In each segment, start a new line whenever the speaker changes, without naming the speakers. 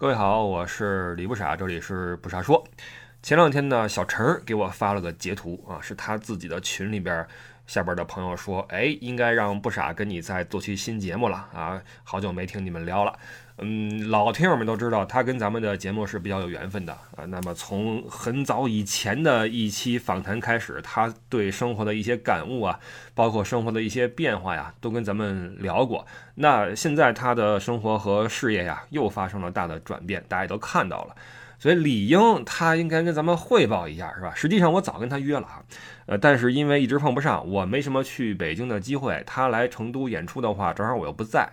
各位好，我是李不傻，这里是不傻说。前两天呢，小陈儿给我发了个截图啊，是他自己的群里边下边的朋友说，哎，应该让不傻跟你再做期新节目了啊，好久没听你们聊了。嗯，老听友们都知道，他跟咱们的节目是比较有缘分的啊。那么从很早以前的一期访谈开始，他对生活的一些感悟啊，包括生活的一些变化呀，都跟咱们聊过。那现在他的生活和事业呀，又发生了大的转变，大家也都看到了。所以理应他应该跟咱们汇报一下，是吧？实际上我早跟他约了啊，呃，但是因为一直碰不上，我没什么去北京的机会。他来成都演出的话，正好我又不在。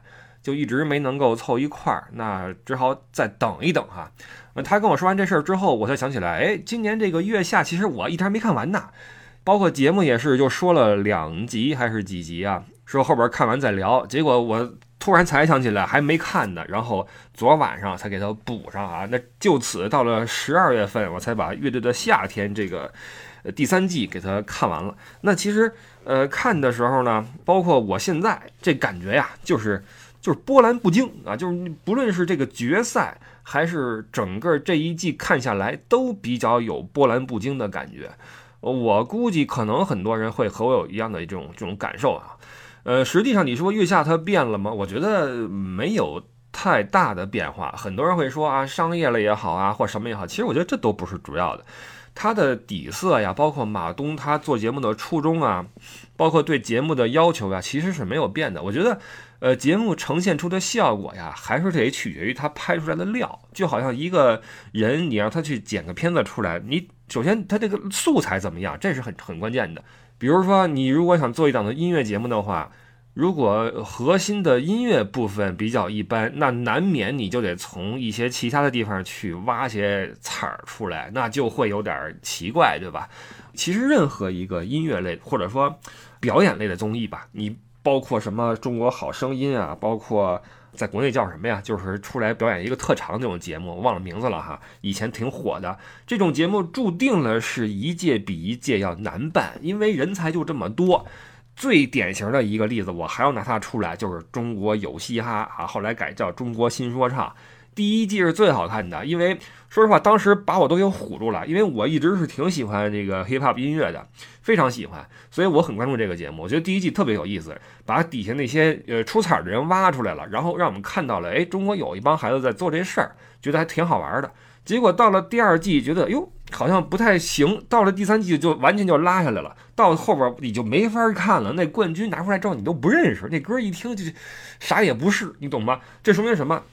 就一直没能够凑一块儿，那只好再等一等哈。那他跟我说完这事儿之后，我才想起来，哎，今年这个月下其实我一天没看完呢，包括节目也是就说了两集还是几集啊，说后边看完再聊。结果我突然才想起来还没看呢，然后昨晚上才给他补上啊。那就此到了十二月份，我才把《乐队的夏天》这个第三季给他看完了。那其实呃看的时候呢，包括我现在这感觉呀，就是。就是波澜不惊啊！就是不论是这个决赛，还是整个这一季看下来，都比较有波澜不惊的感觉。我估计可能很多人会和我有一样的这种这种感受啊。呃，实际上你说月下它变了吗？我觉得没有太大的变化。很多人会说啊，商业了也好啊，或什么也好，其实我觉得这都不是主要的。它的底色呀，包括马东他做节目的初衷啊，包括对节目的要求呀，其实是没有变的。我觉得。呃，节目呈现出的效果呀，还是得取决于他拍出来的料。就好像一个人，你让他去剪个片子出来，你首先他这个素材怎么样，这是很很关键的。比如说，你如果想做一档的音乐节目的话，如果核心的音乐部分比较一般，那难免你就得从一些其他的地方去挖些彩儿出来，那就会有点奇怪，对吧？其实任何一个音乐类或者说表演类的综艺吧，你。包括什么中国好声音啊，包括在国内叫什么呀？就是出来表演一个特长这种节目，我忘了名字了哈。以前挺火的这种节目，注定了是一届比一届要难办，因为人才就这么多。最典型的一个例子，我还要拿它出来，就是中国有嘻哈啊，后来改叫中国新说唱。第一季是最好看的，因为说实话，当时把我都给唬住了。因为我一直是挺喜欢这个 hip hop 音乐的，非常喜欢，所以我很关注这个节目。我觉得第一季特别有意思，把底下那些呃出彩的人挖出来了，然后让我们看到了，哎，中国有一帮孩子在做这事儿，觉得还挺好玩的。结果到了第二季，觉得哟好像不太行，到了第三季就完全就拉下来了。到后边你就没法看了，那冠军拿出来之后你都不认识，那歌一听就啥也不是，你懂吗？这说明什么？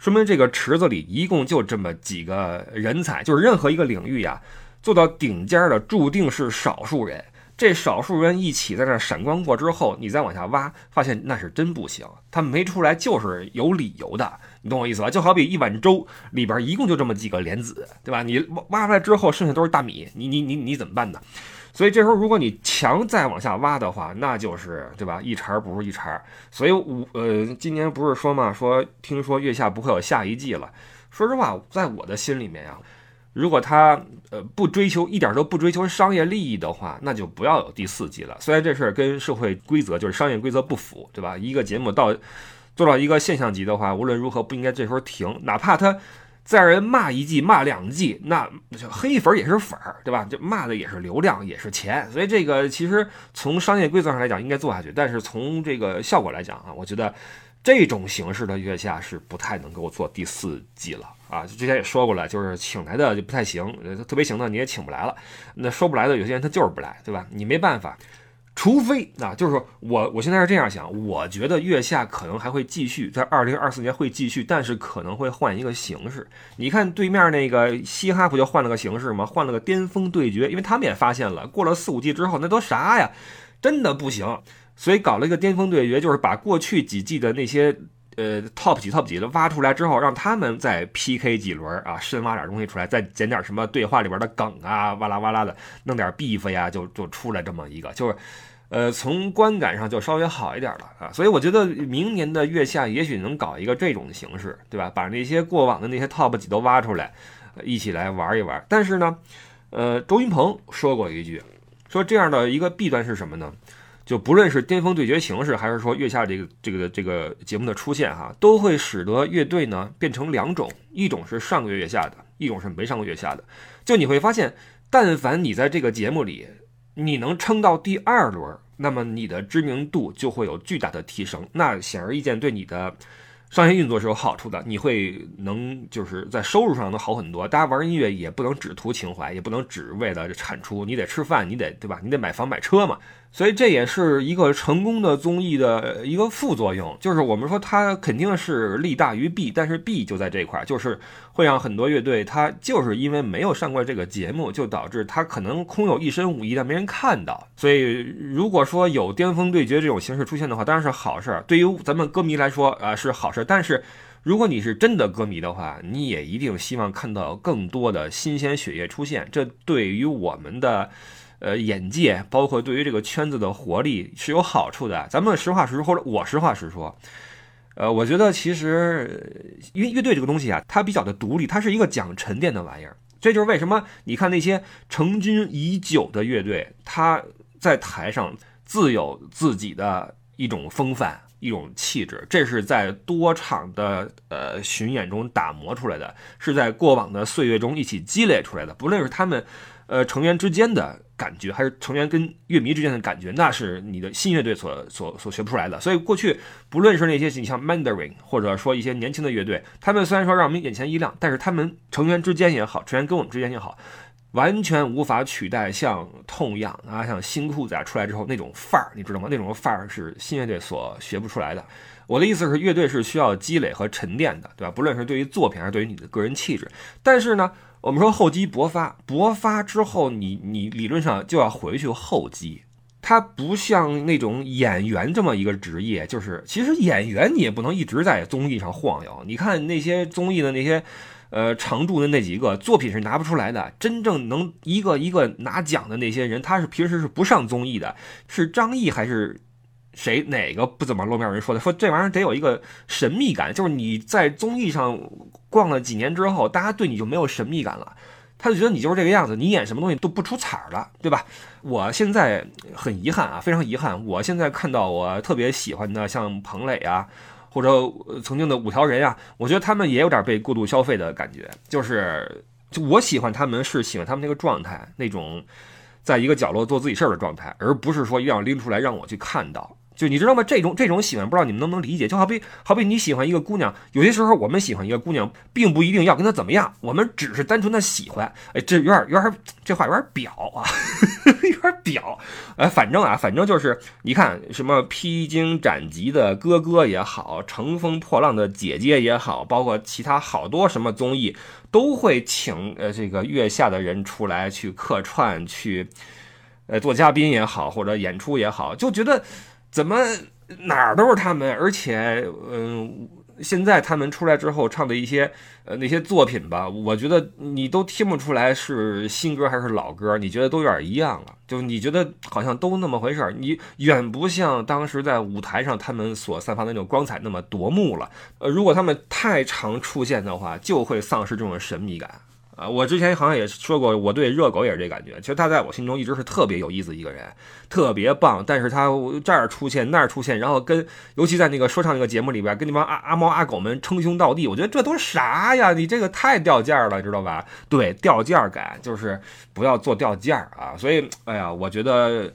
说明这个池子里一共就这么几个人才，就是任何一个领域呀，做到顶尖的注定是少数人。这少数人一起在那闪光过之后，你再往下挖，发现那是真不行。他没出来就是有理由的，你懂我意思吧？就好比一碗粥里边一共就这么几个莲子，对吧？你挖出来之后，剩下都是大米，你你你你怎么办呢？所以这时候，如果你强再往下挖的话，那就是对吧？一茬不如一茬。所以，我呃，今年不是说嘛，说听说月下不会有下一季了。说实话，在我的心里面呀，如果他呃不追求一点都不追求商业利益的话，那就不要有第四季了。虽然这事儿跟社会规则就是商业规则不符，对吧？一个节目到做到一个现象级的话，无论如何不应该这时候停，哪怕他。再让人骂一季骂两季，那黑粉也是粉儿，对吧？就骂的也是流量，也是钱。所以这个其实从商业规则上来讲应该做下去，但是从这个效果来讲啊，我觉得这种形式的月下是不太能够做第四季了啊。之前也说过了，就是请来的就不太行，特别行的你也请不来了。那说不来的有些人他就是不来，对吧？你没办法。除非啊，就是说我我现在是这样想，我觉得月下可能还会继续，在二零二四年会继续，但是可能会换一个形式。你看对面那个嘻哈不就换了个形式吗？换了个巅峰对决，因为他们也发现了，过了四五季之后，那都啥呀，真的不行，所以搞了一个巅峰对决，就是把过去几季的那些呃 top 几 top 几的挖出来之后，让他们再 PK 几轮啊，深挖点东西出来，再捡点什么对话里边的梗啊，哇啦哇啦的，弄点 beef 呀，就就出来这么一个，就是。呃，从观感上就稍微好一点了啊，所以我觉得明年的月下也许能搞一个这种形式，对吧？把那些过往的那些 top 几都挖出来，一起来玩一玩。但是呢，呃，周云鹏说过一句，说这样的一个弊端是什么呢？就不论是巅峰对决形式，还是说月下这个这个这个节目的出现哈，都会使得乐队呢变成两种，一种是上个月月下的，一种是没上过月下的。就你会发现，但凡你在这个节目里，你能撑到第二轮，那么你的知名度就会有巨大的提升。那显而易见，对你的。商业运作是有好处的，你会能就是在收入上能好很多。大家玩音乐也不能只图情怀，也不能只为了产出，你得吃饭，你得对吧？你得买房买车嘛。所以这也是一个成功的综艺的一个副作用，就是我们说它肯定是利大于弊，但是弊就在这块儿，就是会让很多乐队，它就是因为没有上过这个节目，就导致它可能空有一身武艺，但没人看到。所以如果说有巅峰对决这种形式出现的话，当然是好事儿，对于咱们歌迷来说啊是好事儿。但是如果你是真的歌迷的话，你也一定希望看到更多的新鲜血液出现，这对于我们的。呃，眼界包括对于这个圈子的活力是有好处的。咱们实话实说，或者我实话实说，呃，我觉得其实因为乐队这个东西啊，它比较的独立，它是一个讲沉淀的玩意儿。这就是为什么你看那些成军已久的乐队，他在台上自有自己的一种风范、一种气质，这是在多场的呃巡演中打磨出来的，是在过往的岁月中一起积累出来的。不论是他们呃成员之间的。感觉还是成员跟乐迷之间的感觉，那是你的新乐队所所所学不出来的。所以过去不论是那些你像 Mandarin，或者说一些年轻的乐队，他们虽然说让我们眼前一亮，但是他们成员之间也好，成员跟我们之间也好，完全无法取代像痛痒啊、像新裤子啊出来之后那种范儿，你知道吗？那种范儿是新乐队所学不出来的。我的意思是，乐队是需要积累和沉淀的，对吧？不论是对于作品还是对于你的个人气质，但是呢。我们说厚积薄发，薄发之后，你你理论上就要回去厚积。它不像那种演员这么一个职业，就是其实演员你也不能一直在综艺上晃悠。你看那些综艺的那些，呃，常驻的那几个作品是拿不出来的。真正能一个一个拿奖的那些人，他是平时是不上综艺的。是张译还是？谁哪个不怎么露面人说的？说这玩意儿得有一个神秘感，就是你在综艺上逛了几年之后，大家对你就没有神秘感了，他就觉得你就是这个样子，你演什么东西都不出彩儿了，对吧？我现在很遗憾啊，非常遗憾，我现在看到我特别喜欢的像彭磊啊，或者曾经的五条人啊，我觉得他们也有点被过度消费的感觉，就是就我喜欢他们是喜欢他们那个状态，那种在一个角落做自己事儿的状态，而不是说一定要拎出来让我去看到。就你知道吗？这种这种喜欢，不知道你们能不能理解？就好比好比你喜欢一个姑娘，有些时候我们喜欢一个姑娘，并不一定要跟她怎么样，我们只是单纯的喜欢。哎，这有点有点这话有点表啊，有点表。哎，反正啊，反正就是你看什么披荆斩棘的哥哥也好，乘风破浪的姐姐也好，包括其他好多什么综艺，都会请呃这个月下的人出来去客串，去呃做嘉宾也好，或者演出也好，就觉得。怎么哪儿都是他们，而且，嗯，现在他们出来之后唱的一些呃那些作品吧，我觉得你都听不出来是新歌还是老歌，你觉得都有点一样了，就你觉得好像都那么回事儿，你远不像当时在舞台上他们所散发的那种光彩那么夺目了。呃，如果他们太常出现的话，就会丧失这种神秘感。啊，我之前好像也说过，我对热狗也是这感觉。其实他在我心中一直是特别有意思一个人，特别棒。但是他这儿出现那儿出现，然后跟尤其在那个说唱那个节目里边，跟那帮阿阿猫阿狗们称兄道弟，我觉得这都啥呀？你这个太掉价了，知道吧？对，掉价感就是不要做掉价啊。所以，哎呀，我觉得。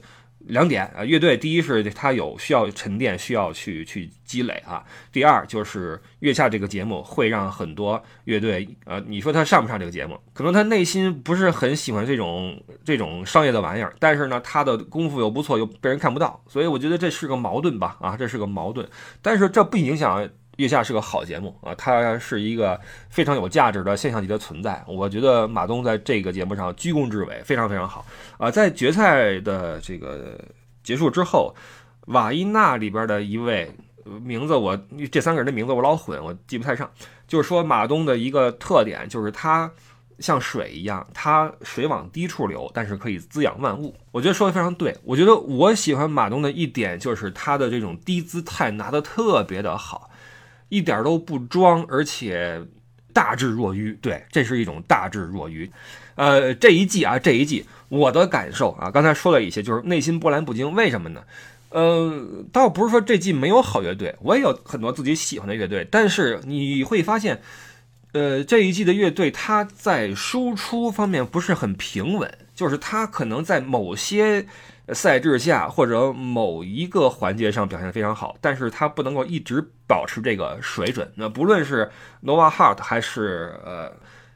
两点啊，乐队第一是它有需要沉淀，需要去去积累啊。第二就是月下这个节目会让很多乐队，呃，你说他上不上这个节目？可能他内心不是很喜欢这种这种商业的玩意儿，但是呢，他的功夫又不错，又被人看不到，所以我觉得这是个矛盾吧？啊，这是个矛盾，但是这不影响。月下是个好节目啊，它是一个非常有价值的现象级的存在。我觉得马东在这个节目上居功至伟，非常非常好啊。在决赛的这个结束之后，瓦伊娜里边的一位名字，我这三个人的名字我老混，我记不太上。就是说马东的一个特点就是他像水一样，他水往低处流，但是可以滋养万物。我觉得说的非常对。我觉得我喜欢马东的一点就是他的这种低姿态拿得特别的好。一点都不装，而且大智若愚。对，这是一种大智若愚。呃，这一季啊，这一季我的感受啊，刚才说了一些，就是内心波澜不惊。为什么呢？呃，倒不是说这季没有好乐队，我也有很多自己喜欢的乐队，但是你会发现，呃，这一季的乐队它在输出方面不是很平稳，就是它可能在某些赛制下或者某一个环节上表现非常好，但是它不能够一直保持这个水准。那不论是 Nova Heart 还是呃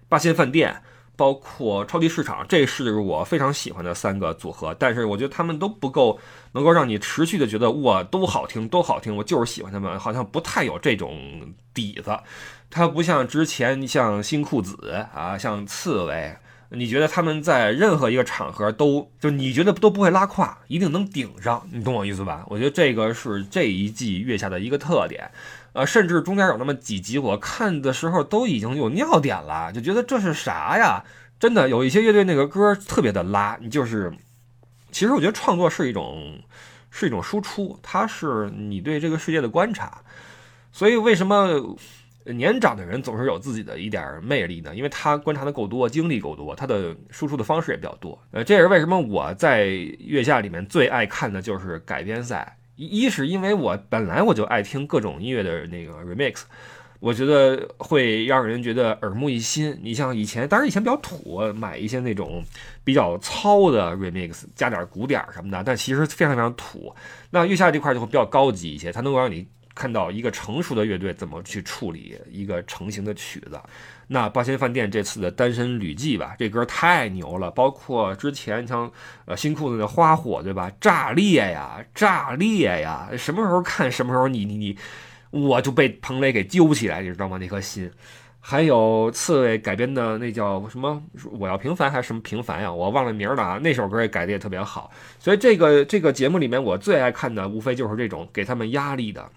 八仙饭店。包括超级市场，这是我非常喜欢的三个组合，但是我觉得他们都不够能够让你持续的觉得哇都好听都好听，我就是喜欢他们，好像不太有这种底子。它不像之前像新裤子啊，像刺猬，你觉得他们在任何一个场合都就你觉得都不会拉胯，一定能顶上，你懂我意思吧？我觉得这个是这一季月下的一个特点。呃，甚至中间有那么几集，我看的时候都已经有尿点了，就觉得这是啥呀？真的有一些乐队那个歌特别的拉，你就是，其实我觉得创作是一种是一种输出，它是你对这个世界的观察。所以为什么年长的人总是有自己的一点魅力呢？因为他观察的够多，经历够多，他的输出的方式也比较多。呃，这也是为什么我在月下里面最爱看的就是改编赛。一是因为我本来我就爱听各种音乐的那个 remix，我觉得会让人觉得耳目一新。你像以前，当然以前比较土，买一些那种比较糙的 remix，加点鼓点什么的，但其实非常非常土。那月下这块就会比较高级一些，它能够让你看到一个成熟的乐队怎么去处理一个成型的曲子。那八仙饭店这次的单身旅记吧，这歌太牛了，包括之前像呃新裤子的花火，对吧？炸裂呀，炸裂呀！什么时候看什么时候你你你，我就被彭磊给揪起来，你知道吗？那颗心。还有刺猬改编的那叫什么？我要平凡还是什么平凡呀？我忘了名了啊！那首歌也改的也特别好。所以这个这个节目里面，我最爱看的无非就是这种给他们压力的。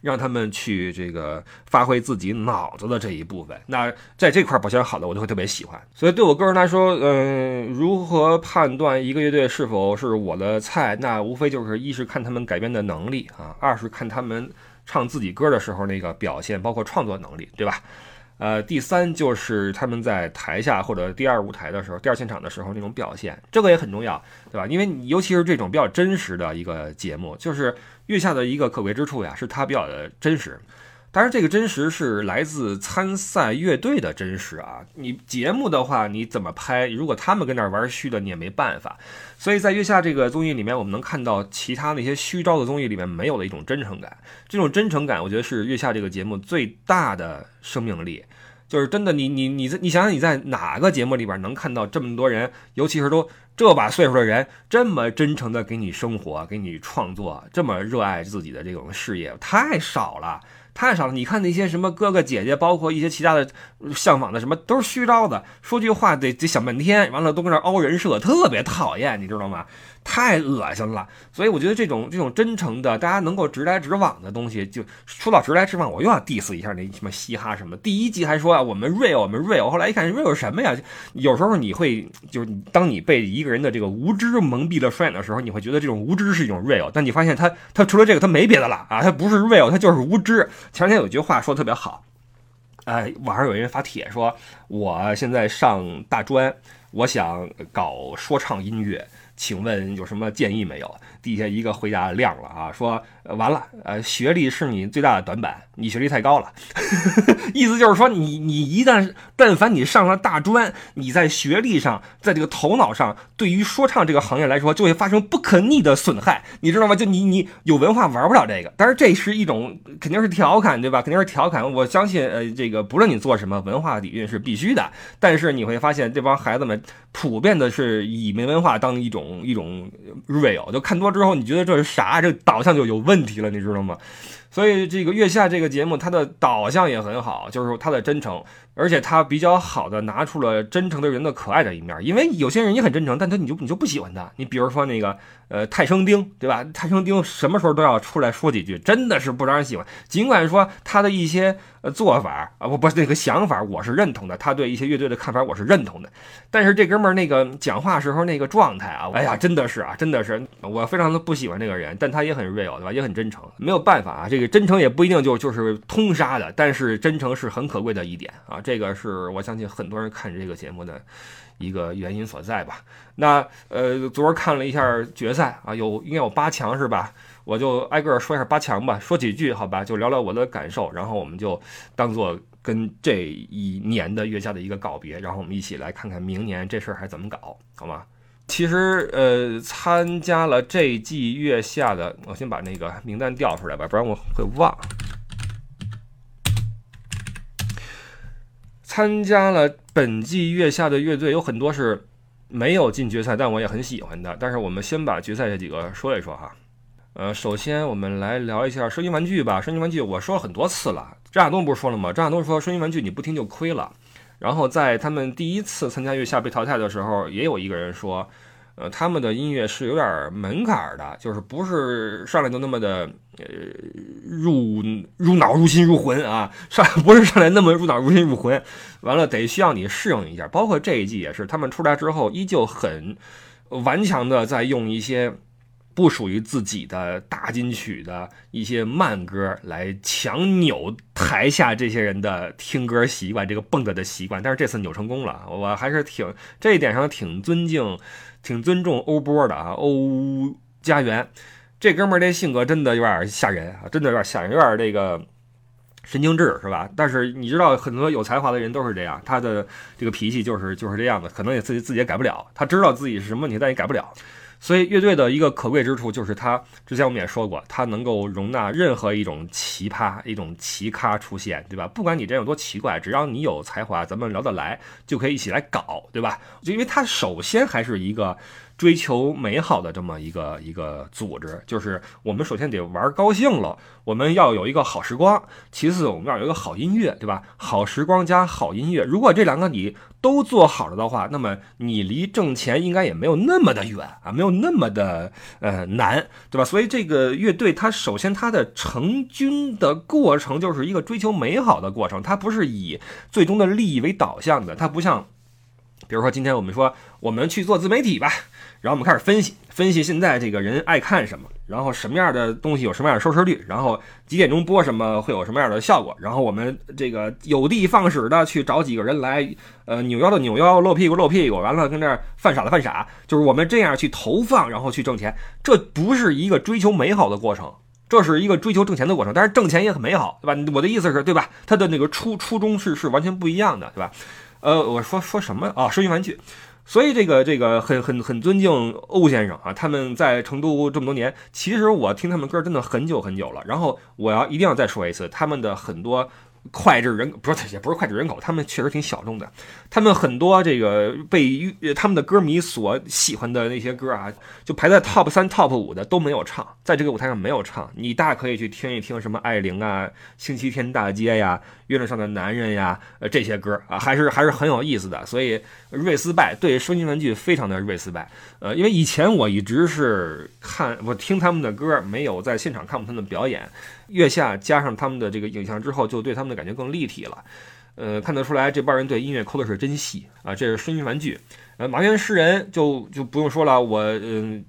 让他们去这个发挥自己脑子的这一部分，那在这块表现好的，我就会特别喜欢。所以对我个人来说，嗯，如何判断一个乐队是否是我的菜？那无非就是一是看他们改编的能力啊，二是看他们唱自己歌的时候那个表现，包括创作能力，对吧？呃，第三就是他们在台下或者第二舞台的时候、第二现场的时候那种表现，这个也很重要，对吧？因为尤其是这种比较真实的一个节目，就是月下的一个可贵之处呀，是它比较的真实。当然，这个真实是来自参赛乐队的真实啊。你节目的话，你怎么拍？如果他们跟那儿玩虚的，你也没办法。所以在月下这个综艺里面，我们能看到其他那些虚招的综艺里面没有的一种真诚感。这种真诚感，我觉得是月下这个节目最大的生命力。就是真的，你你你在你想想你在哪个节目里边能看到这么多人，尤其是都这把岁数的人，这么真诚的给你生活、给你创作，这么热爱自己的这种事业，太少了。太少了，你看那些什么哥哥姐姐，包括一些其他的向往的，什么都是虚招的，说句话得得想半天，完了都跟那凹人设，特别讨厌，你知道吗？太恶心了，所以我觉得这种这种真诚的，大家能够直来直往的东西，就说到直来直往，我又要 diss 一下那什么嘻哈什么。第一集还说啊，我们 real，我们 real，后来一看 real 什么呀？有时候你会就是当你被一个人的这个无知蒙蔽了双眼的时候，你会觉得这种无知是一种 real，但你发现他他除了这个他没别的了啊，他不是 real，他就是无知。前两天有句话说特别好，哎，网上有人发帖说，我现在上大专，我想搞说唱音乐。请问有什么建议没有？底下一个回答亮了啊，说完了，呃，学历是你最大的短板，你学历太高了，意思就是说你你一旦但凡你上了大专，你在学历上，在这个头脑上，对于说唱这个行业来说，就会发生不可逆的损害，你知道吗？就你你有文化玩不了这个，但是这是一种肯定是调侃，对吧？肯定是调侃。我相信，呃，这个不论你做什么，文化底蕴是必须的。但是你会发现，这帮孩子们普遍的是以没文化当一种一种 real，就看多。之后你觉得这是啥？这导向就有问题了，你知道吗？所以这个月下这个节目，它的导向也很好，就是它的真诚。而且他比较好的拿出了真诚的人的可爱的一面，因为有些人也很真诚，但他你就你就不喜欢他。你比如说那个呃泰生丁，对吧？泰生丁什么时候都要出来说几句，真的是不招人喜欢。尽管说他的一些呃做法啊不不那个想法我是认同的，他对一些乐队的看法我是认同的，但是这哥们儿那个讲话时候那个状态啊，哎呀真的是啊真的是我非常的不喜欢这个人，但他也很 real 对吧？也很真诚，没有办法啊，这个真诚也不一定就就是通杀的，但是真诚是很可贵的一点啊，这个是我相信很多人看这个节目的一个原因所在吧。那呃，昨儿看了一下决赛啊，有应该有八强是吧？我就挨个说一下八强吧，说几句好吧，就聊聊我的感受，然后我们就当做跟这一年的月下的一个告别，然后我们一起来看看明年这事儿还怎么搞，好吗？其实，呃，参加了这季月下的，我先把那个名单调出来吧，不然我会忘。参加了本季月下的乐队有很多是没有进决赛，但我也很喜欢的。但是我们先把决赛这几个说一说哈。呃，首先我们来聊一下声音玩具吧。声音玩具我说了很多次了，张亚东不是说了吗？张亚东说声音玩具你不听就亏了。然后在他们第一次参加月下被淘汰的时候，也有一个人说，呃，他们的音乐是有点门槛的，就是不是上来就那么的，呃，入入脑、入心、入魂啊，上不是上来那么入脑、入心、入魂，完了得需要你适应一下。包括这一季也是，他们出来之后依旧很顽强的在用一些。不属于自己的大金曲的一些慢歌来强扭台下这些人的听歌习惯，这个蹦跶的习惯。但是这次扭成功了，我还是挺这一点上挺尊敬、挺尊重欧波的啊。欧家园这哥们儿这性格真的有点吓人啊，真的有点吓人，有点这个神经质是吧？但是你知道，很多有才华的人都是这样，他的这个脾气就是就是这样的，可能也自己自己也改不了。他知道自己是什么问题，但也改不了。所以乐队的一个可贵之处就是，它之前我们也说过，它能够容纳任何一种奇葩、一种奇葩出现，对吧？不管你这有多奇怪，只要你有才华，咱们聊得来，就可以一起来搞，对吧？就因为它首先还是一个。追求美好的这么一个一个组织，就是我们首先得玩高兴了，我们要有一个好时光。其次，我们要有一个好音乐，对吧？好时光加好音乐，如果这两个你都做好了的话，那么你离挣钱应该也没有那么的远啊，没有那么的呃难，对吧？所以这个乐队它首先它的成军的过程就是一个追求美好的过程，它不是以最终的利益为导向的，它不像，比如说今天我们说我们去做自媒体吧。然后我们开始分析，分析现在这个人爱看什么，然后什么样的东西有什么样的收视率，然后几点钟播什么会有什么样的效果，然后我们这个有的放矢的去找几个人来，呃，扭腰的扭腰，露屁股露屁股，完了跟这儿犯傻的犯傻，就是我们这样去投放，然后去挣钱，这不是一个追求美好的过程，这是一个追求挣钱的过程。但是挣钱也很美好，对吧？我的意思是，对吧？它的那个初初衷是是完全不一样的，对吧？呃，我说说什么啊？声音玩具。所以这个这个很很很尊敬欧先生啊，他们在成都这么多年，其实我听他们歌真的很久很久了。然后我要一定要再说一次，他们的很多。脍炙人不是也不是脍炙人口，他们确实挺小众的。他们很多这个被他们的歌迷所喜欢的那些歌啊，就排在 top 三、top 五的都没有唱，在这个舞台上没有唱。你大可以去听一听什么爱玲啊、星期天大街呀、月亮上的男人呀，呃这些歌啊，还是还是很有意思的。所以瑞斯拜对声音玩具非常的瑞斯拜。呃，因为以前我一直是看我听他们的歌，没有在现场看过他们的表演。月下加上他们的这个影像之后，就对他们的感觉更立体了。呃，看得出来这帮人对音乐抠的是真细啊。这是声音玩具。呃，麻原诗人就就不用说了。我嗯，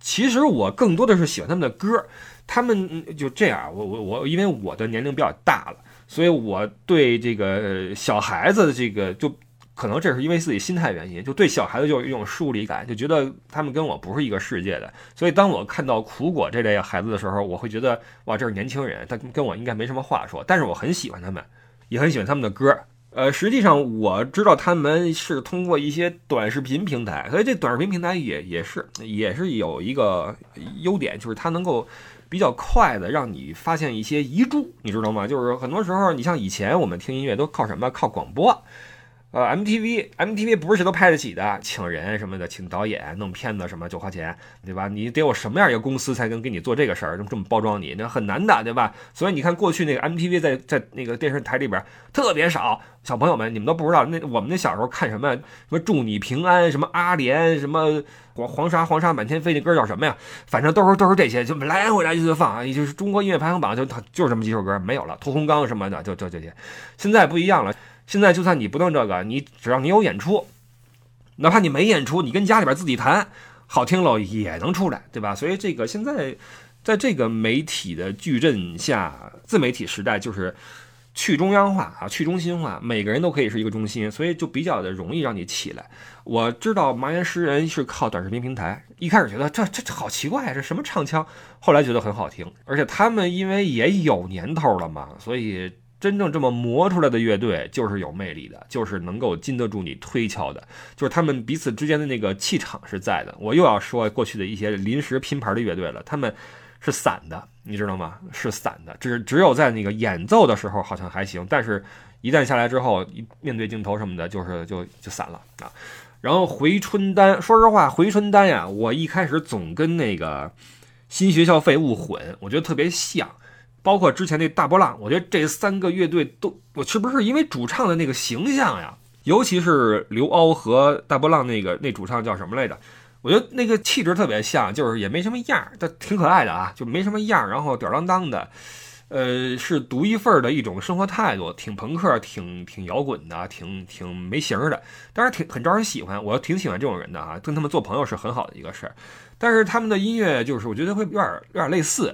其实我更多的是喜欢他们的歌。他们就这样，我我我，因为我的年龄比较大了，所以我对这个小孩子的这个就。可能这是因为自己心态原因，就对小孩子就有一种疏离感，就觉得他们跟我不是一个世界的。所以当我看到苦果这类孩子的时候，我会觉得哇，这是年轻人，他跟我应该没什么话说。但是我很喜欢他们，也很喜欢他们的歌。呃，实际上我知道他们是通过一些短视频平台，所以这短视频平台也也是也是有一个优点，就是它能够比较快的让你发现一些遗珠，你知道吗？就是很多时候，你像以前我们听音乐都靠什么？靠广播。呃，MTV，MTV 不是谁都拍得起的，请人什么的，请导演弄片子什么就花钱，对吧？你得有什么样一个公司才能给你做这个事儿，这么包装你，那很难的，对吧？所以你看过去那个 MTV 在在那个电视台里边特别少，小朋友们你们都不知道，那我们那小时候看什么什么祝你平安，什么阿莲，什么黄黄沙黄沙满天飞，那歌叫什么呀？反正都是都是这些，就来回来去就放，也就是中国音乐排行榜就就是这么几首歌，没有了，屠洪刚什么的，就就这些，现在不一样了。现在就算你不弄这个，你只要你有演出，哪怕你没演出，你跟家里边自己弹，好听了也能出来，对吧？所以这个现在在这个媒体的矩阵下，自媒体时代就是去中央化啊，去中心化，每个人都可以是一个中心，所以就比较的容易让你起来。我知道麻原诗人是靠短视频平台，一开始觉得这这好奇怪，这什么唱腔，后来觉得很好听，而且他们因为也有年头了嘛，所以。真正这么磨出来的乐队就是有魅力的，就是能够经得住你推敲的，就是他们彼此之间的那个气场是在的。我又要说过去的一些临时拼盘的乐队了，他们是散的，你知道吗？是散的，只只有在那个演奏的时候好像还行，但是一旦下来之后，一面对镜头什么的，就是就就散了啊。然后回春丹，说实话，回春丹呀，我一开始总跟那个新学校废物混，我觉得特别像。包括之前那大波浪，我觉得这三个乐队都，我是不是因为主唱的那个形象呀？尤其是刘欧和大波浪那个那主唱叫什么来着？我觉得那个气质特别像，就是也没什么样儿，但挺可爱的啊，就没什么样儿，然后吊儿郎当的，呃，是独一份儿的一种生活态度，挺朋克，挺挺摇滚的，挺挺没型儿的，当然挺很招人喜欢，我挺喜欢这种人的啊，跟他们做朋友是很好的一个事儿。但是他们的音乐就是我觉得会有点有点类似，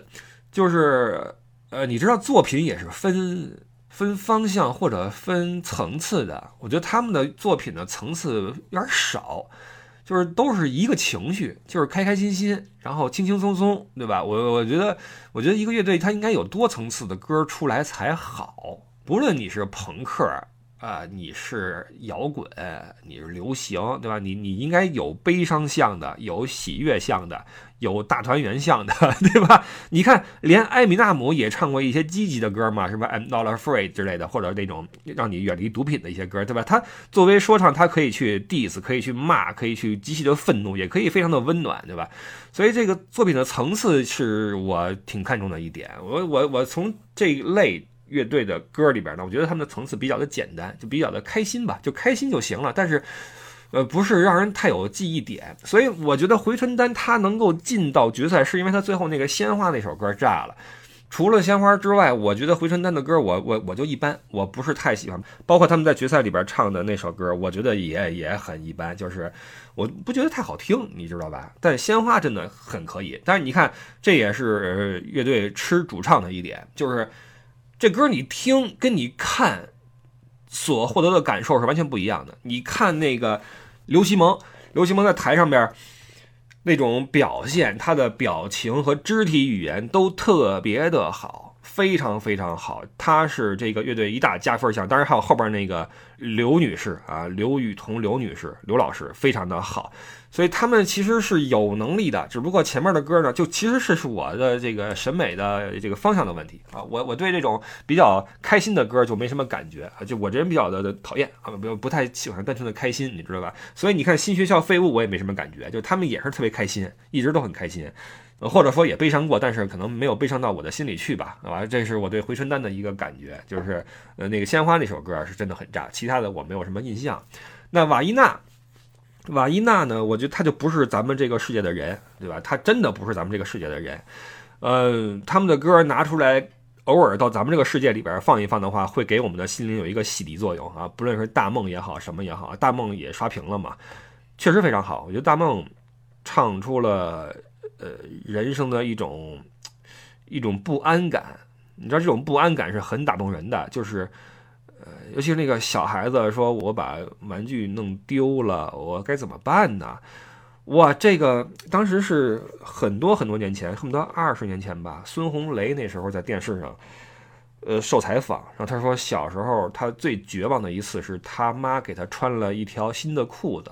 就是。呃，你知道作品也是分分方向或者分层次的。我觉得他们的作品的层次有点少，就是都是一个情绪，就是开开心心，然后轻轻松松，对吧？我我觉得，我觉得一个乐队它应该有多层次的歌出来才好。不论你是朋克啊，你是摇滚，你是流行，对吧？你你应该有悲伤向的，有喜悦向的。有大团圆向的，对吧？你看，连艾米纳姆也唱过一些积极的歌嘛，什么 I'm Not Afraid 之类的，或者那种让你远离毒品的一些歌，对吧？他作为说唱，他可以去 diss，可以去骂，可以去极其的愤怒，也可以非常的温暖，对吧？所以这个作品的层次是我挺看重的一点。我我我从这一类乐队的歌里边呢，我觉得他们的层次比较的简单，就比较的开心吧，就开心就行了。但是。呃，不是让人太有记忆点，所以我觉得回春丹他能够进到决赛，是因为他最后那个鲜花那首歌炸了。除了鲜花之外，我觉得回春丹的歌，我我我就一般，我不是太喜欢。包括他们在决赛里边唱的那首歌，我觉得也也很一般，就是我不觉得太好听，你知道吧？但鲜花真的很可以。但是你看，这也是乐队吃主唱的一点，就是这歌你听跟你看所获得的感受是完全不一样的。你看那个。刘西蒙，刘西蒙在台上边那种表现，他的表情和肢体语言都特别的好，非常非常好。他是这个乐队一大加分项，当然还有后边那个刘女士啊，刘雨桐刘女士，刘老师非常的好。所以他们其实是有能力的，只不过前面的歌呢，就其实是是我的这个审美的这个方向的问题啊。我我对这种比较开心的歌就没什么感觉啊，就我这人比较的讨厌啊，不不太喜欢单纯的开心，你知道吧？所以你看新学校废物，我也没什么感觉，就他们也是特别开心，一直都很开心，或者说也悲伤过，但是可能没有悲伤到我的心里去吧，啊？这是我对回春丹的一个感觉，就是呃那个鲜花那首歌是真的很炸，其他的我没有什么印象。那瓦伊娜。瓦伊娜呢？我觉得他就不是咱们这个世界的人，对吧？他真的不是咱们这个世界的人。呃，他们的歌拿出来，偶尔到咱们这个世界里边放一放的话，会给我们的心灵有一个洗涤作用啊。不论是大梦也好，什么也好，大梦也刷屏了嘛，确实非常好。我觉得大梦唱出了呃人生的一种一种不安感，你知道这种不安感是很打动人的，就是呃。尤其是那个小孩子说：“我把玩具弄丢了，我该怎么办呢？”哇，这个当时是很多很多年前，恨不得二十年前吧。孙红雷那时候在电视上，呃，受采访，然后他说小时候他最绝望的一次是他妈给他穿了一条新的裤子，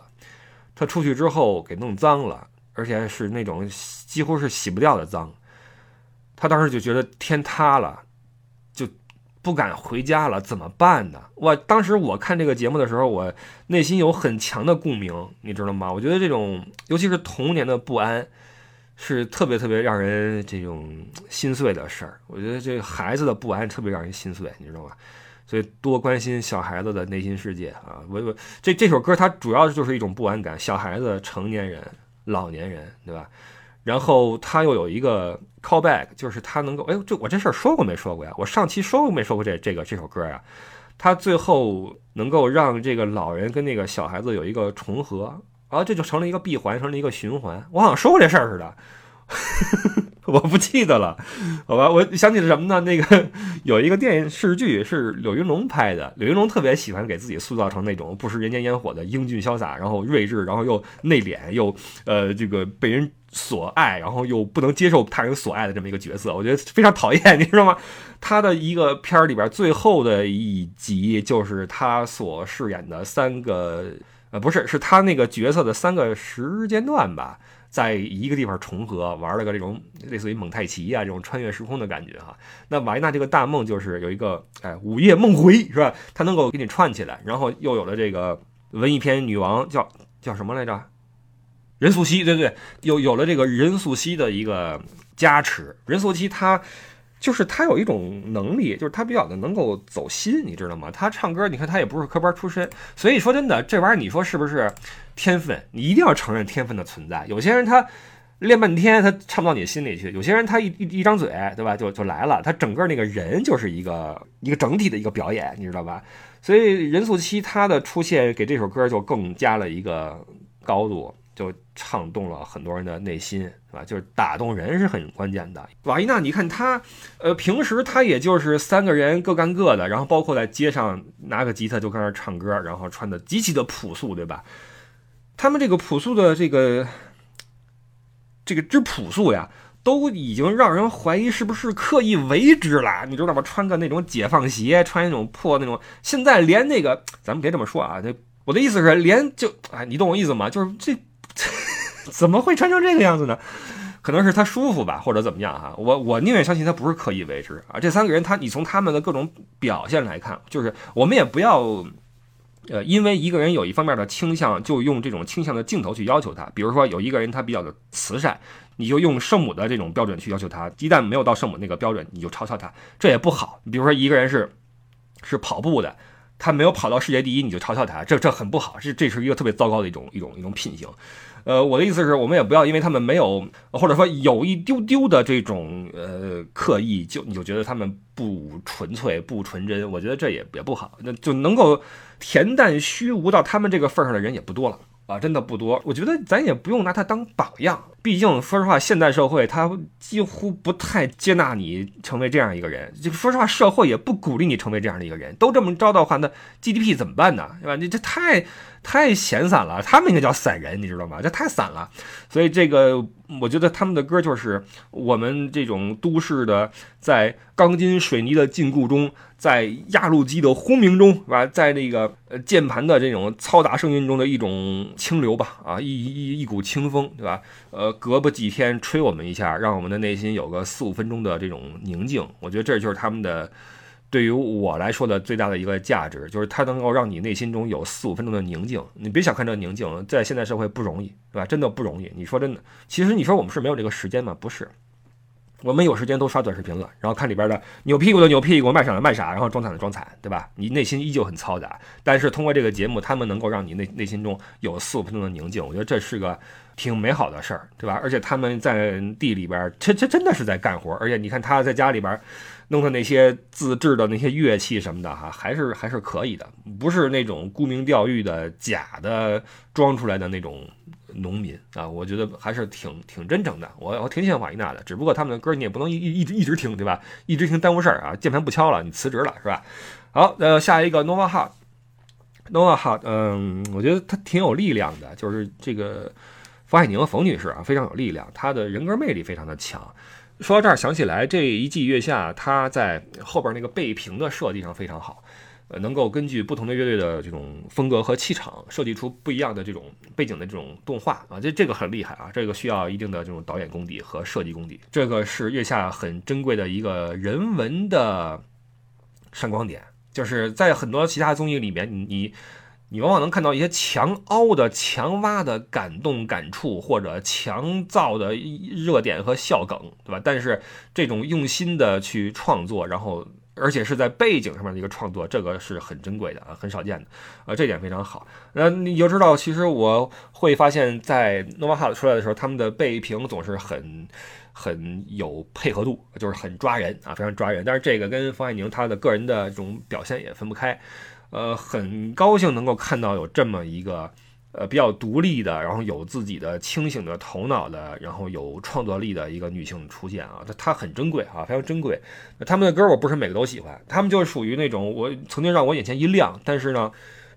他出去之后给弄脏了，而且是那种几乎是洗不掉的脏，他当时就觉得天塌了。就不敢回家了，怎么办呢？我当时我看这个节目的时候，我内心有很强的共鸣，你知道吗？我觉得这种，尤其是童年的不安，是特别特别让人这种心碎的事儿。我觉得这孩子的不安特别让人心碎，你知道吗？所以多关心小孩子的内心世界啊！我我这这首歌它主要就是一种不安感，小孩子、成年人、老年人，对吧？然后他又有一个 callback，就是他能够，哎，这我这事儿说过没说过呀？我上期说过没说过这这个这首歌呀？他最后能够让这个老人跟那个小孩子有一个重合，啊，这就成了一个闭环，成了一个循环。我好像说过这事儿似的，我不记得了，好吧，我想起了什么呢？那个 有一个电视剧是柳云龙拍的，柳云龙特别喜欢给自己塑造成那种不食人间烟火的英俊潇洒，然后睿智，然后又内敛，又呃这个被人所爱，然后又不能接受他人所爱的这么一个角色，我觉得非常讨厌，你知道吗？他的一个片儿里边最后的一集就是他所饰演的三个，呃，不是，是他那个角色的三个时间段吧。在一个地方重合，玩了个这种类似于蒙太奇啊这种穿越时空的感觉哈。那瓦伊娜这个大梦就是有一个哎午夜梦回是吧？它能够给你串起来，然后又有了这个文艺片女王叫叫什么来着？任素汐对不对，又有了这个任素汐的一个加持。任素汐她。就是他有一种能力，就是他比较的能够走心，你知道吗？他唱歌，你看他也不是科班出身，所以说真的，这玩意儿你说是不是天分？你一定要承认天分的存在。有些人他练半天，他唱不到你心里去；有些人他一一一张嘴，对吧，就就来了。他整个那个人就是一个一个整体的一个表演，你知道吧？所以任素汐她的出现给这首歌就更加了一个高度。就唱动了很多人的内心，是吧？就是打动人是很关键的。瓦伊娜，你看他，呃，平时他也就是三个人各干各的，然后包括在街上拿个吉他就跟那唱歌，然后穿的极其的朴素，对吧？他们这个朴素的这个这个之朴素呀，都已经让人怀疑是不是刻意为之了，你知道吗？穿个那种解放鞋，穿那种破那种，现在连那个，咱们别这么说啊，这我的意思是连就，哎，你懂我意思吗？就是这。怎么会穿成这个样子呢？可能是他舒服吧，或者怎么样哈。我我宁愿相信他不是刻意为之啊。这三个人，他你从他们的各种表现来看，就是我们也不要，呃，因为一个人有一方面的倾向，就用这种倾向的镜头去要求他。比如说有一个人他比较的慈善，你就用圣母的这种标准去要求他。一旦没有到圣母那个标准，你就嘲笑他，这也不好。比如说一个人是是跑步的，他没有跑到世界第一，你就嘲笑他，这这很不好。这这是一个特别糟糕的一种一种一种品行。呃，我的意思是我们也不要因为他们没有，或者说有一丢丢的这种呃刻意，就你就觉得他们不纯粹、不纯真。我觉得这也也不好。那就能够恬淡虚无到他们这个份上的人也不多了啊，真的不多。我觉得咱也不用拿他当榜样，毕竟说实话，现代社会他几乎不太接纳你成为这样一个人。就说实话，社会也不鼓励你成为这样的一个人。都这么着的话，那 GDP 怎么办呢？对吧？你这太……太闲散了，他们应该叫散人，你知道吗？这太散了，所以这个我觉得他们的歌就是我们这种都市的，在钢筋水泥的禁锢中，在压路机的轰鸣中，是吧？在那个呃键盘的这种嘈杂声音中的一种清流吧，啊，一一一股清风，对吧？呃，隔不几天吹我们一下，让我们的内心有个四五分钟的这种宁静，我觉得这就是他们的。对于我来说的最大的一个价值，就是它能够让你内心中有四五分钟的宁静。你别小看这宁静，在现代社会不容易，对吧？真的不容易。你说真的，其实你说我们是没有这个时间吗？不是，我们有时间都刷短视频了，然后看里边的扭屁股的扭屁股，卖傻的卖傻，然后装惨的装惨，对吧？你内心依旧很嘈杂，但是通过这个节目，他们能够让你内内心中有四五分钟的宁静。我觉得这是个挺美好的事儿，对吧？而且他们在地里边，这这真的是在干活。而且你看他在家里边。弄的那些自制的那些乐器什么的哈，还是还是可以的，不是那种沽名钓誉的假的装出来的那种农民啊，我觉得还是挺挺真诚的。我我挺喜欢瓦伊娜的，只不过他们的歌你也不能一一直一直听，对吧？一直听耽误事儿啊，键盘不敲了，你辞职了是吧？好，呃，下一个 Nova Hot，Nova Hot，嗯，我觉得他挺有力量的，就是这个冯海宁和冯女士啊，非常有力量，她的人格魅力非常的强。说到这儿，想起来这一季月下，他在后边那个背屏的设计上非常好，呃，能够根据不同的乐队的这种风格和气场，设计出不一样的这种背景的这种动画啊，这这个很厉害啊，这个需要一定的这种导演功底和设计功底，这个是月下很珍贵的一个人文的闪光点，就是在很多其他综艺里面，你你。你往往能看到一些强凹的、强挖的感动、感触，或者强造的热点和笑梗，对吧？但是这种用心的去创作，然后而且是在背景上面的一个创作，这个是很珍贵的啊，很少见的啊，这点非常好。那你就知道，其实我会发现，在诺瓦哈的出来的时候，他们的背屏总是很很有配合度，就是很抓人啊，非常抓人。但是这个跟冯海宁他的个人的这种表现也分不开。呃，很高兴能够看到有这么一个呃比较独立的，然后有自己的清醒的头脑的，然后有创作力的一个女性出现啊，她她很珍贵啊，非常珍贵。他们的歌我不是每个都喜欢，他们就属于那种我曾经让我眼前一亮，但是呢。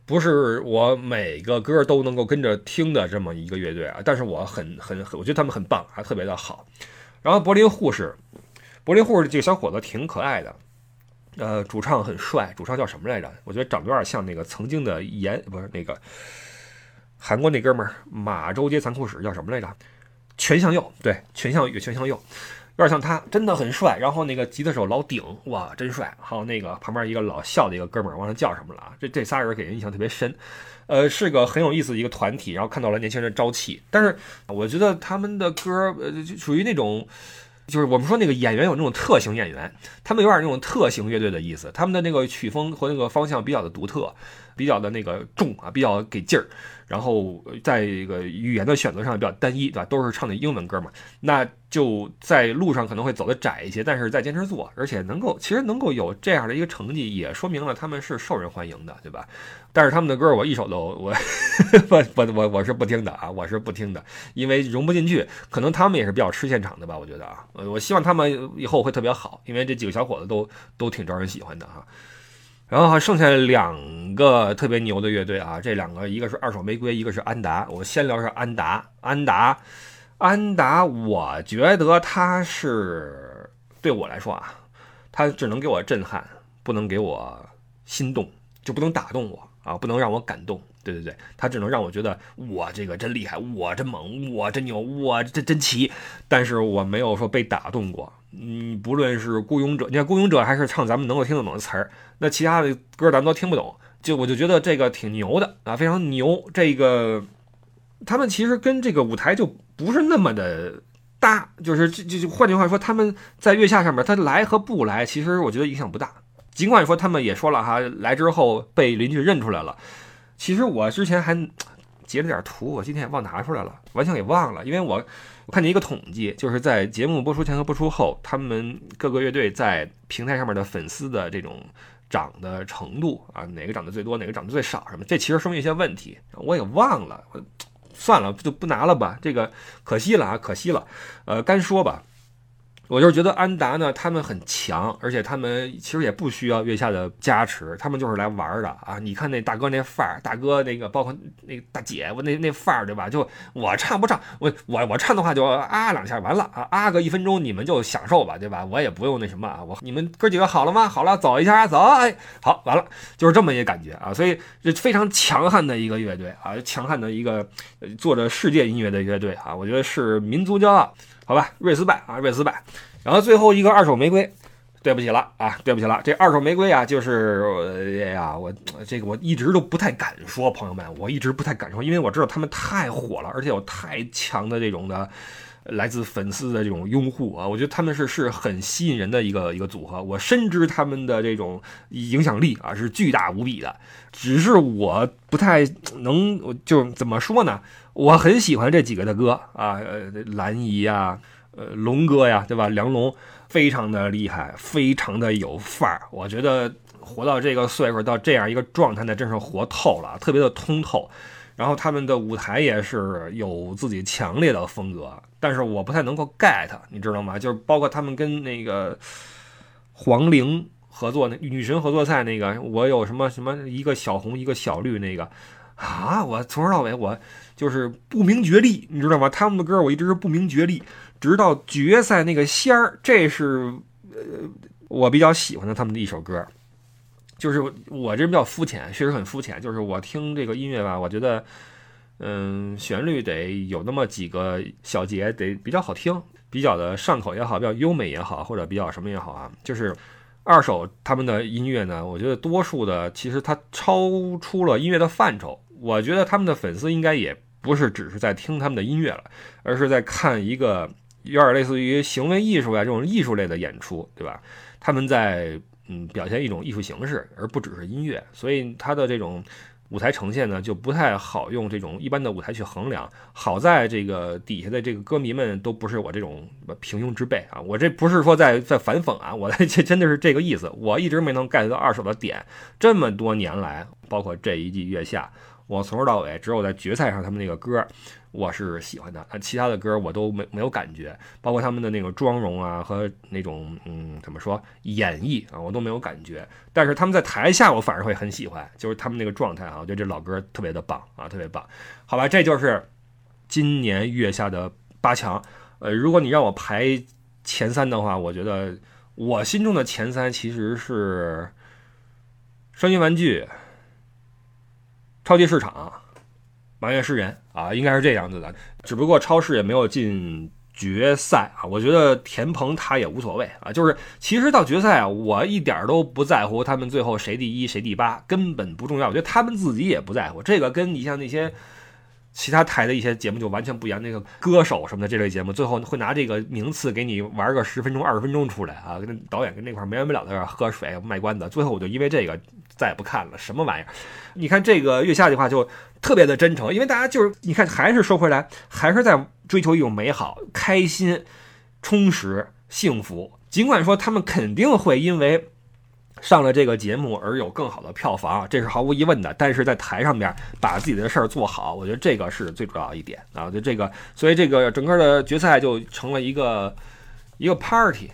不是我每个歌都能够跟着听的这么一个乐队啊，但是我很很很，我觉得他们很棒，还特别的好。然后柏林护士，柏林护士这个小伙子挺可爱的，呃，主唱很帅，主唱叫什么来着？我觉得长得有点像那个曾经的严，不是那个韩国那哥们儿，马周街残酷史叫什么来着？全相佑，对，全相宇，全相佑。有点像他，真的很帅。然后那个吉他手老顶，哇，真帅。还有那个旁边一个老笑的一个哥们儿，忘了叫什么了啊？这这仨人给人印象特别深，呃，是个很有意思的一个团体。然后看到了年轻人的朝气，但是我觉得他们的歌，呃，属于那种，就是我们说那个演员有那种特型演员，他们有点那种特型乐队的意思。他们的那个曲风和那个方向比较的独特，比较的那个重啊，比较给劲儿。然后在这个语言的选择上比较单一，对吧？都是唱的英文歌嘛，那就在路上可能会走的窄一些，但是在坚持做，而且能够其实能够有这样的一个成绩，也说明了他们是受人欢迎的，对吧？但是他们的歌我一首都我我我我我是不听的啊，我是不听的，因为融不进去。可能他们也是比较吃现场的吧，我觉得啊，我希望他们以后会特别好，因为这几个小伙子都都挺招人喜欢的哈。然后还剩下两个特别牛的乐队啊，这两个一个是二手玫瑰，一个是安达。我先聊是安达，安达，安达，我觉得他是对我来说啊，他只能给我震撼，不能给我心动，就不能打动我啊，不能让我感动。对对对，他只能让我觉得我这个真厉害，我真猛，我真牛，我这真奇。但是我没有说被打动过。嗯，不论是《孤勇者》，你看《孤勇者》还是唱咱们能够听得懂的词儿，那其他的歌咱们都听不懂。就我就觉得这个挺牛的啊，非常牛。这个他们其实跟这个舞台就不是那么的搭，就是就就换句话说，他们在月下上面，他来和不来，其实我觉得影响不大。尽管说他们也说了哈，来之后被邻居认出来了。其实我之前还截了点图，我今天也忘拿出来了，完全给忘了，因为我。我看见一个统计，就是在节目播出前和播出后，他们各个乐队在平台上面的粉丝的这种涨的程度啊，哪个涨得最多，哪个涨得最少，什么？这其实说明一些问题，我也忘了，算了，就不拿了吧，这个可惜了啊，可惜了，呃，干说吧。我就是觉得安达呢，他们很强，而且他们其实也不需要月下的加持，他们就是来玩的啊！你看那大哥那范儿，大哥那个包括那大姐，我那那范儿对吧？就我唱不唱，我我我唱的话就啊两下完了啊啊个一分钟，你们就享受吧，对吧？我也不用那什么啊，我你们哥几个好了吗？好了，走一下，走，哎，好，完了，就是这么一个感觉啊！所以这非常强悍的一个乐队啊，强悍的一个做着世界音乐的乐队啊，我觉得是民族骄傲。好吧，瑞斯拜啊，瑞斯拜，然后最后一个二手玫瑰，对不起了啊，对不起了，这二手玫瑰啊，就是哎呀，我这个我一直都不太敢说，朋友们，我一直不太敢说，因为我知道他们太火了，而且有太强的这种的来自粉丝的这种拥护啊，我觉得他们是是很吸引人的一个一个组合，我深知他们的这种影响力啊是巨大无比的，只是我不太能，就怎么说呢？我很喜欢这几个的歌啊，呃，蓝姨呀，呃，龙哥呀，对吧？梁龙非常的厉害，非常的有范儿。我觉得活到这个岁数，到这样一个状态呢，真是活透了，特别的通透。然后他们的舞台也是有自己强烈的风格，但是我不太能够 get，你知道吗？就是包括他们跟那个黄龄合作那女神合作赛那个，我有什么什么一个小红一个小绿那个啊，我从头到尾我。就是不明觉厉，你知道吗？他们的歌我一直是不明觉厉，直到决赛那个仙儿，这是呃我比较喜欢的他们的一首歌。就是我这人比较肤浅，确实很肤浅。就是我听这个音乐吧，我觉得，嗯，旋律得有那么几个小节得比较好听，比较的上口也好，比较优美也好，或者比较什么也好啊。就是二手他们的音乐呢，我觉得多数的其实它超出了音乐的范畴。我觉得他们的粉丝应该也不是只是在听他们的音乐了，而是在看一个有点类似于行为艺术啊这种艺术类的演出，对吧？他们在嗯表现一种艺术形式，而不只是音乐，所以他的这种舞台呈现呢就不太好用这种一般的舞台去衡量。好在这个底下的这个歌迷们都不是我这种平庸之辈啊，我这不是说在在反讽啊，我这真的是这个意思。我一直没能 get 到二手的点，这么多年来，包括这一季月下。我从头到尾只有在决赛上他们那个歌。我是喜欢的，啊，其他的歌我都没没有感觉，包括他们的那个妆容啊和那种嗯怎么说演绎啊，我都没有感觉。但是他们在台下，我反而会很喜欢，就是他们那个状态啊，我觉得这老歌特别的棒啊，特别棒。好吧，这就是今年月下的八强。呃，如果你让我排前三的话，我觉得我心中的前三其实是双音玩具、超级市场。埋怨诗人啊，应该是这样子的，只不过超市也没有进决赛啊。我觉得田鹏他也无所谓啊，就是其实到决赛啊，我一点都不在乎他们最后谁第一谁第八，根本不重要。我觉得他们自己也不在乎这个，跟你像那些。其他台的一些节目就完全不一样，那个歌手什么的这类节目，最后会拿这个名次给你玩个十分钟、二十分钟出来啊，跟导演跟那块没完没了的喝水卖关子，最后我就因为这个再也不看了，什么玩意儿？你看这个月下的话就特别的真诚，因为大家就是你看还是说回来，还是在追求一种美好、开心、充实、幸福，尽管说他们肯定会因为。上了这个节目而有更好的票房，这是毫无疑问的。但是在台上边把自己的事儿做好，我觉得这个是最主要一点啊。就这个，所以这个整个的决赛就成了一个一个 party，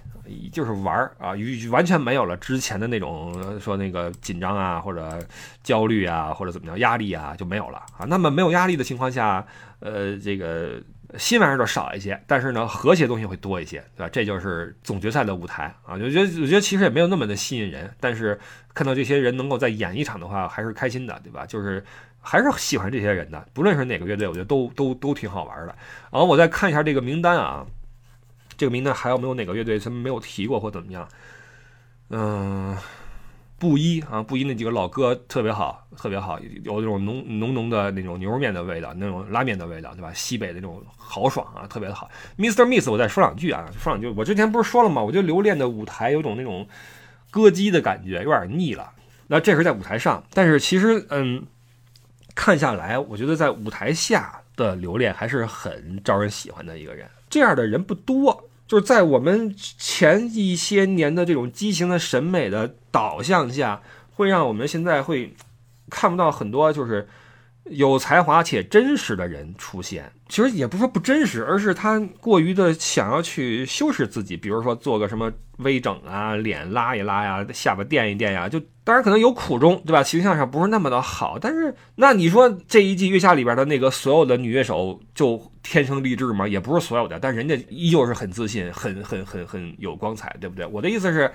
就是玩儿啊，完全没有了之前的那种说那个紧张啊或者焦虑啊或者怎么样压力啊就没有了啊。那么没有压力的情况下，呃，这个。新玩意儿就少一些，但是呢，和谐东西会多一些，对吧？这就是总决赛的舞台啊！我觉得，我觉得其实也没有那么的吸引人，但是看到这些人能够在演一场的话，还是开心的，对吧？就是还是喜欢这些人的，不论是哪个乐队，我觉得都都都挺好玩的。然后我再看一下这个名单啊，这个名单还有没有哪个乐队他们没有提过或怎么样？嗯。布衣啊，布衣那几个老哥特别好，特别好，有那种浓浓浓的那种牛肉面的味道，那种拉面的味道，对吧？西北的那种豪爽啊，特别的好。Mr. Miss，我再说两句啊，说两句。我之前不是说了吗？我觉得留恋的舞台有种那种歌姬的感觉，有点腻了。那这是在舞台上，但是其实嗯，看下来，我觉得在舞台下的留恋还是很招人喜欢的一个人。这样的人不多。就是在我们前一些年的这种畸形的审美的导向下，会让我们现在会看不到很多就是有才华且真实的人出现。其实也不是说不真实，而是他过于的想要去修饰自己，比如说做个什么微整啊，脸拉一拉呀，下巴垫一垫呀，就当然可能有苦衷，对吧？形象上不是那么的好，但是那你说这一季月下里边的那个所有的女乐手就天生丽质吗？也不是所有的，但人家依旧是很自信，很很很很有光彩，对不对？我的意思是，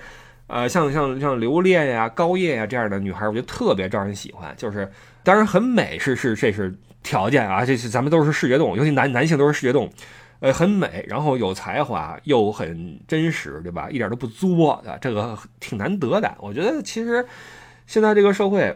呃，像像像刘恋呀、高叶呀这样的女孩，我觉得特别招人喜欢，就是当然很美，是是这是。条件啊，这是咱们都是视觉动物，尤其男男性都是视觉动物，呃，很美，然后有才华，又很真实，对吧？一点都不作啊，这个挺难得的。我觉得其实现在这个社会，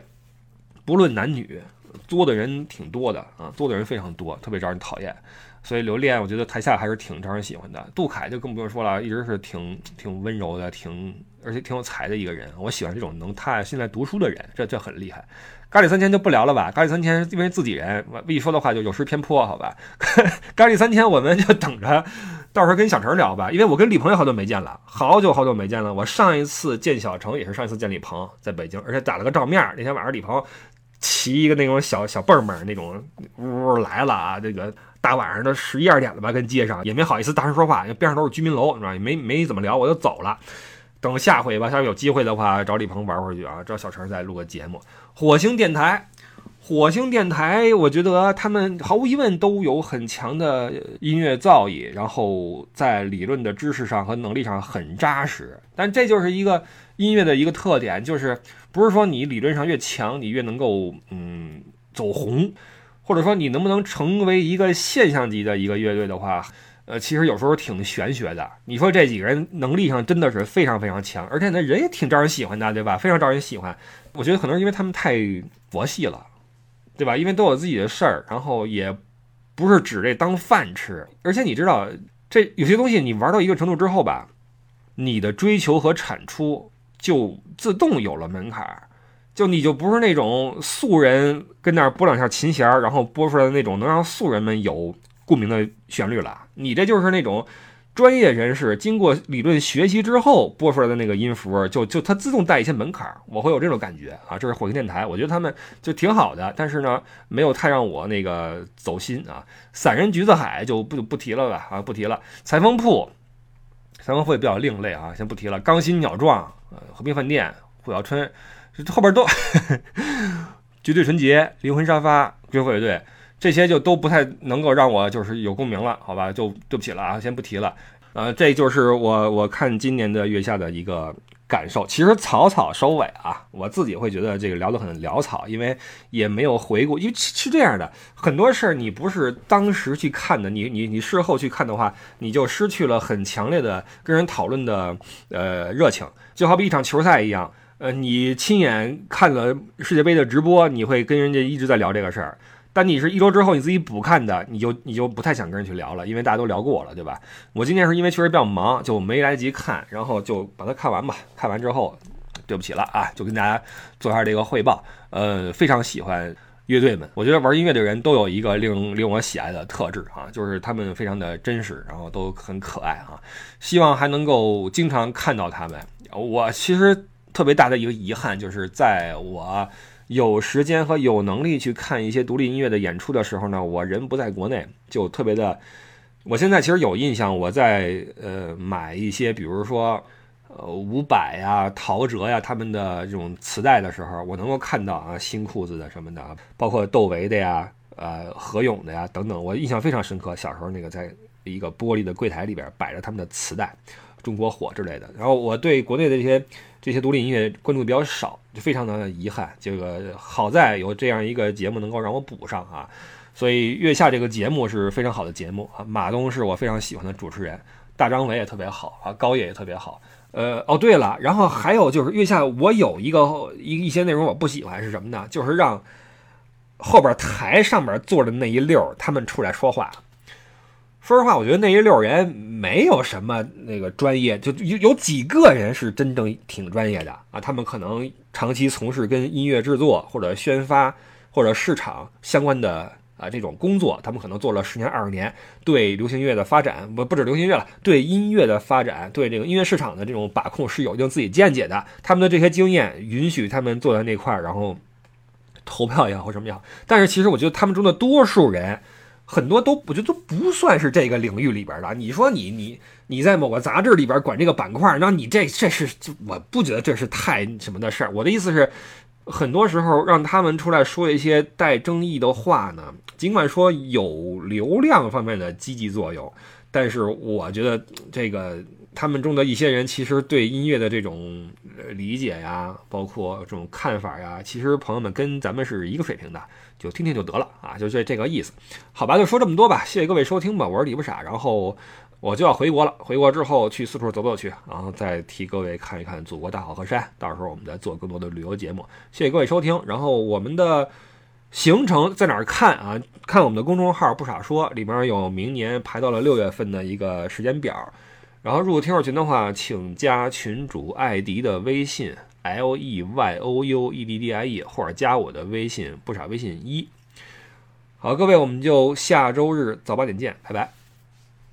不论男女，作的人挺多的啊，作的人非常多，特别招人讨厌。所以刘恋，我觉得台下还是挺招人喜欢的。杜凯就更不用说了，一直是挺挺温柔的，挺而且挺有才的一个人。我喜欢这种能踏现在读书的人，这这很厉害。咖喱三千就不聊了吧，咖喱三千因为自己人，我一说的话就有失偏颇，好吧？咖喱三千我们就等着到时候跟小陈聊吧，因为我跟李鹏也好久没见了，好久好久没见了。我上一次见小程也是上一次见李鹏，在北京，而且打了个照面。那天晚上李鹏骑一个那种小小蹦蹦那种呜来了啊，这个大晚上的十一二点了吧，跟街上也没好意思大声说话，因为边上都是居民楼，是吧？也没没怎么聊，我就走了。等下回吧，下回有机会的话找李鹏玩会儿去啊，找小陈再录个节目。火星电台，火星电台，我觉得他们毫无疑问都有很强的音乐造诣，然后在理论的知识上和能力上很扎实。但这就是一个音乐的一个特点，就是不是说你理论上越强，你越能够嗯走红，或者说你能不能成为一个现象级的一个乐队的话。呃，其实有时候挺玄学的。你说这几个人能力上真的是非常非常强，而且那人也挺招人喜欢的，对吧？非常招人喜欢。我觉得可能是因为他们太佛系了，对吧？因为都有自己的事儿，然后也不是指这当饭吃。而且你知道，这有些东西你玩到一个程度之后吧，你的追求和产出就自动有了门槛儿，就你就不是那种素人跟那儿拨两下琴弦，然后拨出来的那种能让素人们有。共鸣的旋律了，你这就是那种专业人士经过理论学习之后播出来的那个音符，就就它自动带一些门槛，我会有这种感觉啊。这是火星电台，我觉得他们就挺好的，但是呢，没有太让我那个走心啊。散人橘子海就不就不提了吧啊，不提了。裁缝铺，裁缝铺也比较另类啊，先不提了。钢心鸟壮，呃，和平饭店，虎啸春，后边都 绝对纯洁，灵魂沙发，军火乐队。这些就都不太能够让我就是有共鸣了，好吧，就对不起了啊，先不提了。呃，这就是我我看今年的月下的一个感受。其实草草收尾啊，我自己会觉得这个聊得很潦草，因为也没有回顾。因为是这样的，很多事儿你不是当时去看的，你你你事后去看的话，你就失去了很强烈的跟人讨论的呃热情。就好比一场球赛一样，呃，你亲眼看了世界杯的直播，你会跟人家一直在聊这个事儿。但你是一周之后你自己补看的，你就你就不太想跟人去聊了，因为大家都聊过了，对吧？我今天是因为确实比较忙，就没来得及看，然后就把它看完吧。看完之后，对不起了啊，就跟大家做一下这个汇报。呃，非常喜欢乐队们，我觉得玩音乐的人都有一个令令我喜爱的特质啊，就是他们非常的真实，然后都很可爱啊。希望还能够经常看到他们。我其实特别大的一个遗憾就是在我。有时间和有能力去看一些独立音乐的演出的时候呢，我人不在国内，就特别的。我现在其实有印象，我在呃买一些，比如说呃伍佰呀、陶喆呀他们的这种磁带的时候，我能够看到啊新裤子的什么的，包括窦唯的呀、呃何勇的呀等等，我印象非常深刻。小时候那个在一个玻璃的柜台里边摆着他们的磁带，中国火之类的。然后我对国内的这些。这些独立音乐关注比较少，就非常的遗憾。这个好在有这样一个节目能够让我补上啊，所以月下这个节目是非常好的节目啊。马东是我非常喜欢的主持人，大张伟也特别好啊，高野也特别好。呃，哦对了，然后还有就是月下我有一个一一些内容我不喜欢是什么呢？就是让后边台上面坐的那一溜他们出来说话。说实话，我觉得那一溜人没有什么那个专业，就有有几个人是真正挺专业的啊。他们可能长期从事跟音乐制作或者宣发或者市场相关的啊这种工作，他们可能做了十年二十年，对流行音乐的发展不不止流行乐了，对音乐的发展，对这个音乐市场的这种把控是有一定自己见解的。他们的这些经验允许他们坐在那块儿，然后投票也好或什么也好。但是其实我觉得他们中的多数人。很多都我觉得都不算是这个领域里边的。你说你你你在某个杂志里边管这个板块，那你这这是我不觉得这是太什么的事儿。我的意思是，很多时候让他们出来说一些带争议的话呢，尽管说有流量方面的积极作用，但是我觉得这个他们中的一些人其实对音乐的这种理解呀，包括这种看法呀，其实朋友们跟咱们是一个水平的。就听听就得了啊，就这这个意思，好吧，就说这么多吧，谢谢各位收听吧，我是李不傻，然后我就要回国了，回国之后去四处走走去，然后再替各位看一看祖国大好河山，到时候我们再做更多的旅游节目，谢谢各位收听，然后我们的行程在哪儿看啊？看我们的公众号不傻说，里面有明年排到了六月份的一个时间表，然后入听友群的话，请加群主艾迪的微信。L E Y O U E D D I E，或者加我的微信不傻微信一。好，各位，我们就下周日早八点见，拜拜。